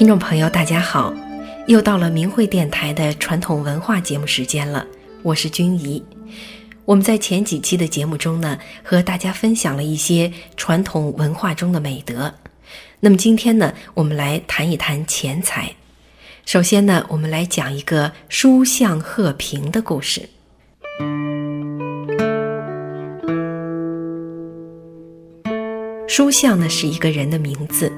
听众朋友，大家好，又到了明慧电台的传统文化节目时间了，我是君怡。我们在前几期的节目中呢，和大家分享了一些传统文化中的美德。那么今天呢，我们来谈一谈钱财。首先呢，我们来讲一个书相贺平的故事。书相呢是一个人的名字，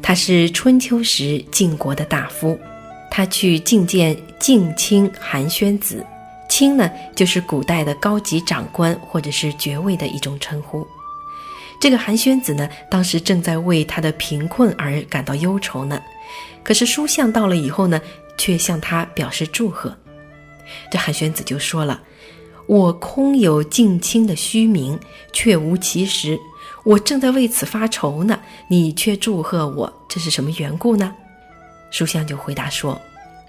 他是春秋时晋国的大夫，他去觐见晋卿韩宣子，卿呢就是古代的高级长官或者是爵位的一种称呼。这个韩宣子呢，当时正在为他的贫困而感到忧愁呢，可是书相到了以后呢，却向他表示祝贺。这韩宣子就说了：“我空有晋卿的虚名，却无其实。”我正在为此发愁呢，你却祝贺我，这是什么缘故呢？书相就回答说：“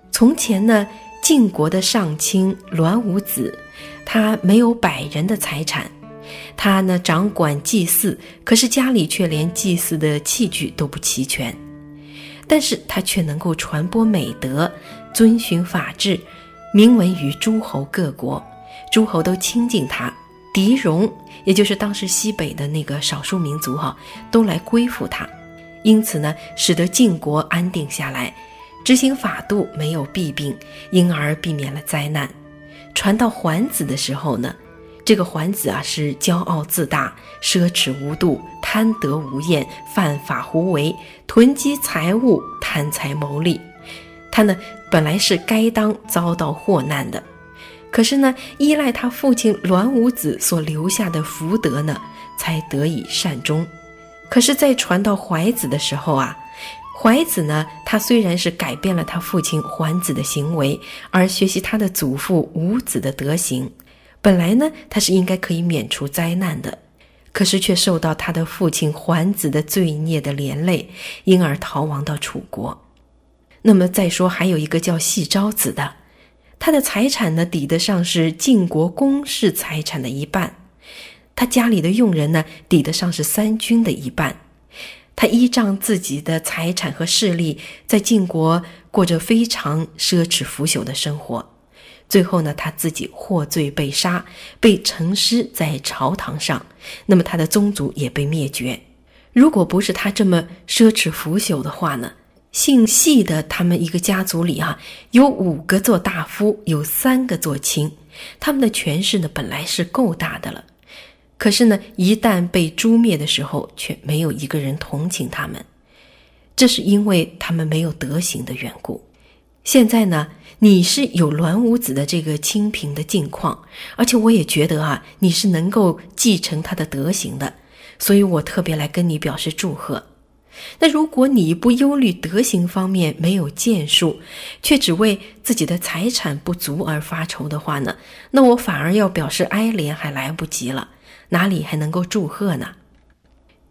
从前呢，晋国的上卿栾武子，他没有百人的财产，他呢掌管祭祀，可是家里却连祭祀的器具都不齐全，但是他却能够传播美德，遵循法治，名闻于诸侯各国，诸侯都亲近他。”狄戎，也就是当时西北的那个少数民族哈，都来归附他，因此呢，使得晋国安定下来，执行法度没有弊病，因而避免了灾难。传到桓子的时候呢，这个桓子啊是骄傲自大、奢侈无度、贪得无厌、犯法胡为、囤积财物、贪财谋利，他呢本来是该当遭到祸难的。可是呢，依赖他父亲栾武子所留下的福德呢，才得以善终。可是，在传到怀子的时候啊，怀子呢，他虽然是改变了他父亲桓子的行为，而学习他的祖父武子的德行，本来呢，他是应该可以免除灾难的，可是却受到他的父亲桓子的罪孽的连累，因而逃亡到楚国。那么再说，还有一个叫细昭子的。他的财产呢，抵得上是晋国公室财产的一半；他家里的佣人呢，抵得上是三军的一半。他依仗自己的财产和势力，在晋国过着非常奢侈腐朽的生活。最后呢，他自己获罪被杀，被沉尸在朝堂上。那么他的宗族也被灭绝。如果不是他这么奢侈腐朽的话呢？姓细的，他们一个家族里啊，有五个做大夫，有三个做卿，他们的权势呢本来是够大的了，可是呢，一旦被诛灭的时候，却没有一个人同情他们，这是因为他们没有德行的缘故。现在呢，你是有栾武子的这个清贫的境况，而且我也觉得啊，你是能够继承他的德行的，所以我特别来跟你表示祝贺。那如果你不忧虑德行方面没有建树，却只为自己的财产不足而发愁的话呢？那我反而要表示哀怜，还来不及了，哪里还能够祝贺呢？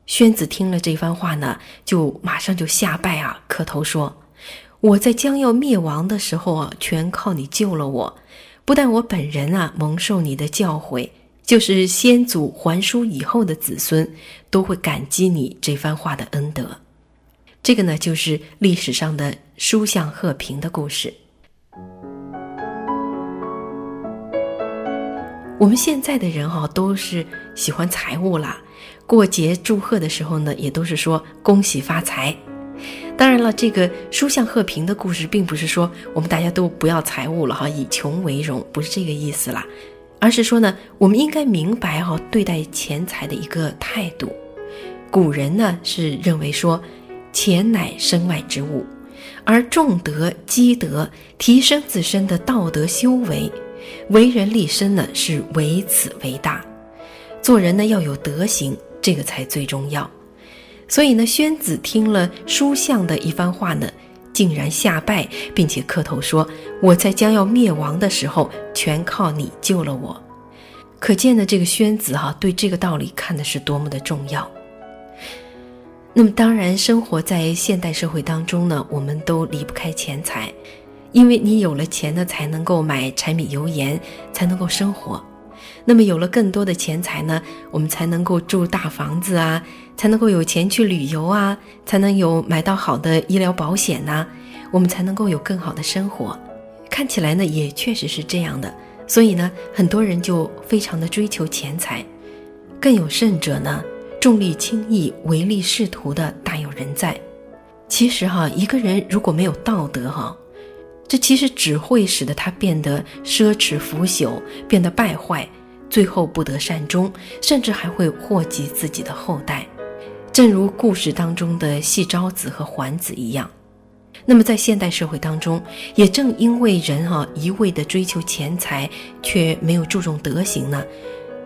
宣子听了这番话呢，就马上就下拜啊，磕头说：“我在将要灭亡的时候啊，全靠你救了我，不但我本人啊蒙受你的教诲。”就是先祖还书以后的子孙，都会感激你这番话的恩德。这个呢，就是历史上的书相贺平的故事。我们现在的人哈，都是喜欢财物啦，过节祝贺的时候呢，也都是说恭喜发财。当然了，这个书相贺平的故事，并不是说我们大家都不要财物了哈，以穷为荣，不是这个意思啦。而是说呢，我们应该明白哈对待钱财的一个态度。古人呢是认为说，钱乃身外之物，而重德积德，提升自身的道德修为，为人立身呢是为此为大。做人呢要有德行，这个才最重要。所以呢，宣子听了书相的一番话呢。竟然下拜，并且磕头说：“我在将要灭亡的时候，全靠你救了我。”可见的这个宣子哈，对这个道理看的是多么的重要。那么，当然，生活在现代社会当中呢，我们都离不开钱财，因为你有了钱呢，才能够买柴米油盐，才能够生活。那么有了更多的钱财呢，我们才能够住大房子啊，才能够有钱去旅游啊，才能有买到好的医疗保险呐，我们才能够有更好的生活。看起来呢，也确实是这样的。所以呢，很多人就非常的追求钱财，更有甚者呢，重利轻义、唯利是图的大有人在。其实哈，一个人如果没有道德哈，这其实只会使得他变得奢侈腐朽，变得败坏，最后不得善终，甚至还会祸及自己的后代。正如故事当中的细昭子和桓子一样。那么在现代社会当中，也正因为人哈一味的追求钱财，却没有注重德行呢，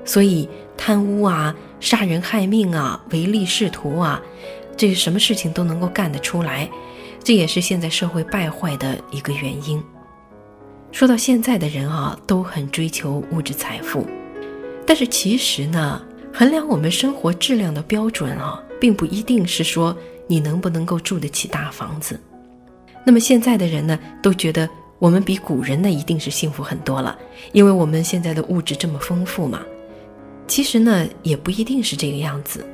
所以贪污啊、杀人害命啊、唯利是图啊，这什么事情都能够干得出来，这也是现在社会败坏的一个原因。说到现在的人啊，都很追求物质财富，但是其实呢，衡量我们生活质量的标准啊，并不一定是说你能不能够住得起大房子。那么现在的人呢，都觉得我们比古人呢一定是幸福很多了，因为我们现在的物质这么丰富嘛。其实呢，也不一定是这个样子。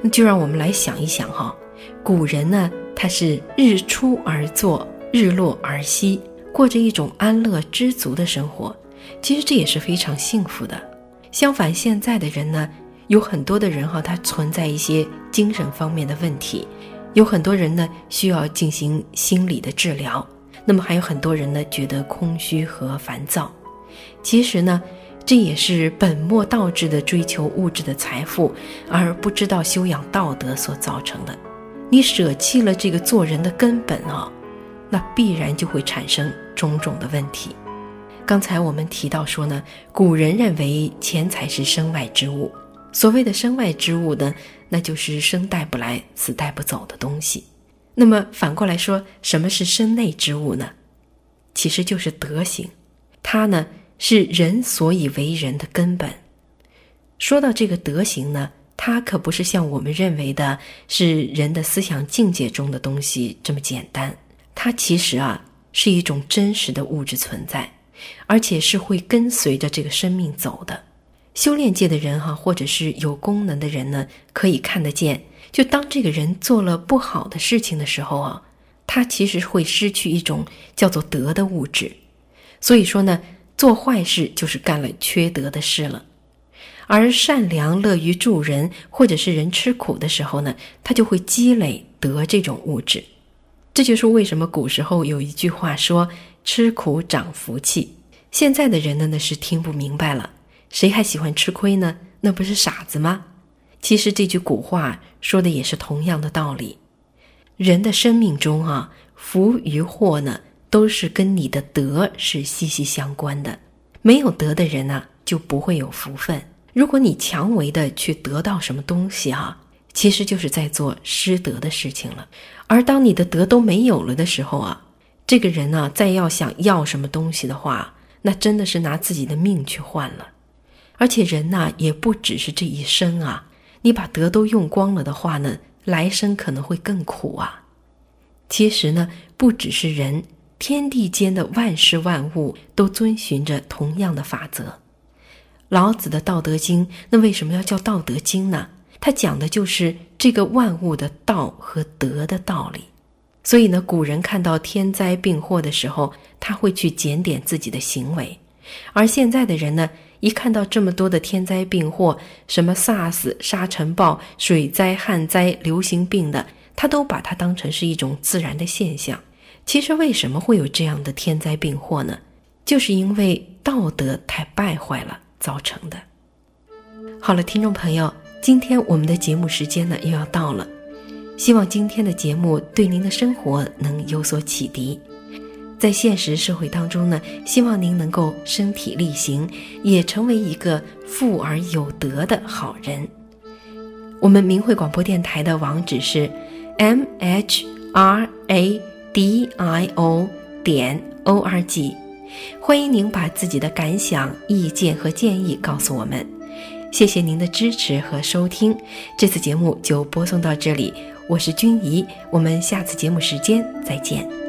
那就让我们来想一想哈，古人呢，他是日出而作，日落而息，过着一种安乐知足的生活。其实这也是非常幸福的。相反，现在的人呢，有很多的人哈，他存在一些精神方面的问题。有很多人呢需要进行心理的治疗，那么还有很多人呢觉得空虚和烦躁。其实呢，这也是本末倒置的追求物质的财富，而不知道修养道德所造成的。你舍弃了这个做人的根本啊，那必然就会产生种种的问题。刚才我们提到说呢，古人认为钱财是身外之物。所谓的身外之物呢，那就是生带不来，死带不走的东西。那么反过来说，什么是身内之物呢？其实就是德行，它呢是人所以为人的根本。说到这个德行呢，它可不是像我们认为的，是人的思想境界中的东西这么简单。它其实啊是一种真实的物质存在，而且是会跟随着这个生命走的。修炼界的人哈，或者是有功能的人呢，可以看得见。就当这个人做了不好的事情的时候啊，他其实会失去一种叫做德的物质。所以说呢，做坏事就是干了缺德的事了。而善良、乐于助人，或者是人吃苦的时候呢，他就会积累德这种物质。这就是为什么古时候有一句话说“吃苦长福气”。现在的人呢，那是听不明白了。谁还喜欢吃亏呢？那不是傻子吗？其实这句古话说的也是同样的道理。人的生命中啊，福与祸呢，都是跟你的德是息息相关的。没有德的人呢，就不会有福分。如果你强为的去得到什么东西啊，其实就是在做失德的事情了。而当你的德都没有了的时候啊，这个人呢，再要想要什么东西的话，那真的是拿自己的命去换了。而且人呐，也不只是这一生啊。你把德都用光了的话呢，来生可能会更苦啊。其实呢，不只是人，天地间的万事万物都遵循着同样的法则。老子的《道德经》，那为什么要叫《道德经》呢？它讲的就是这个万物的道和德的道理。所以呢，古人看到天灾病祸的时候，他会去检点自己的行为，而现在的人呢？一看到这么多的天灾病祸，什么 SARS、沙尘暴、水灾、旱灾、流行病的，他都把它当成是一种自然的现象。其实为什么会有这样的天灾病祸呢？就是因为道德太败坏了造成的。好了，听众朋友，今天我们的节目时间呢又要到了，希望今天的节目对您的生活能有所启迪。在现实社会当中呢，希望您能够身体力行，也成为一个富而有德的好人。我们明慧广播电台的网址是 m h r a d i o 点 o r g，欢迎您把自己的感想、意见和建议告诉我们。谢谢您的支持和收听，这次节目就播送到这里，我是君怡，我们下次节目时间再见。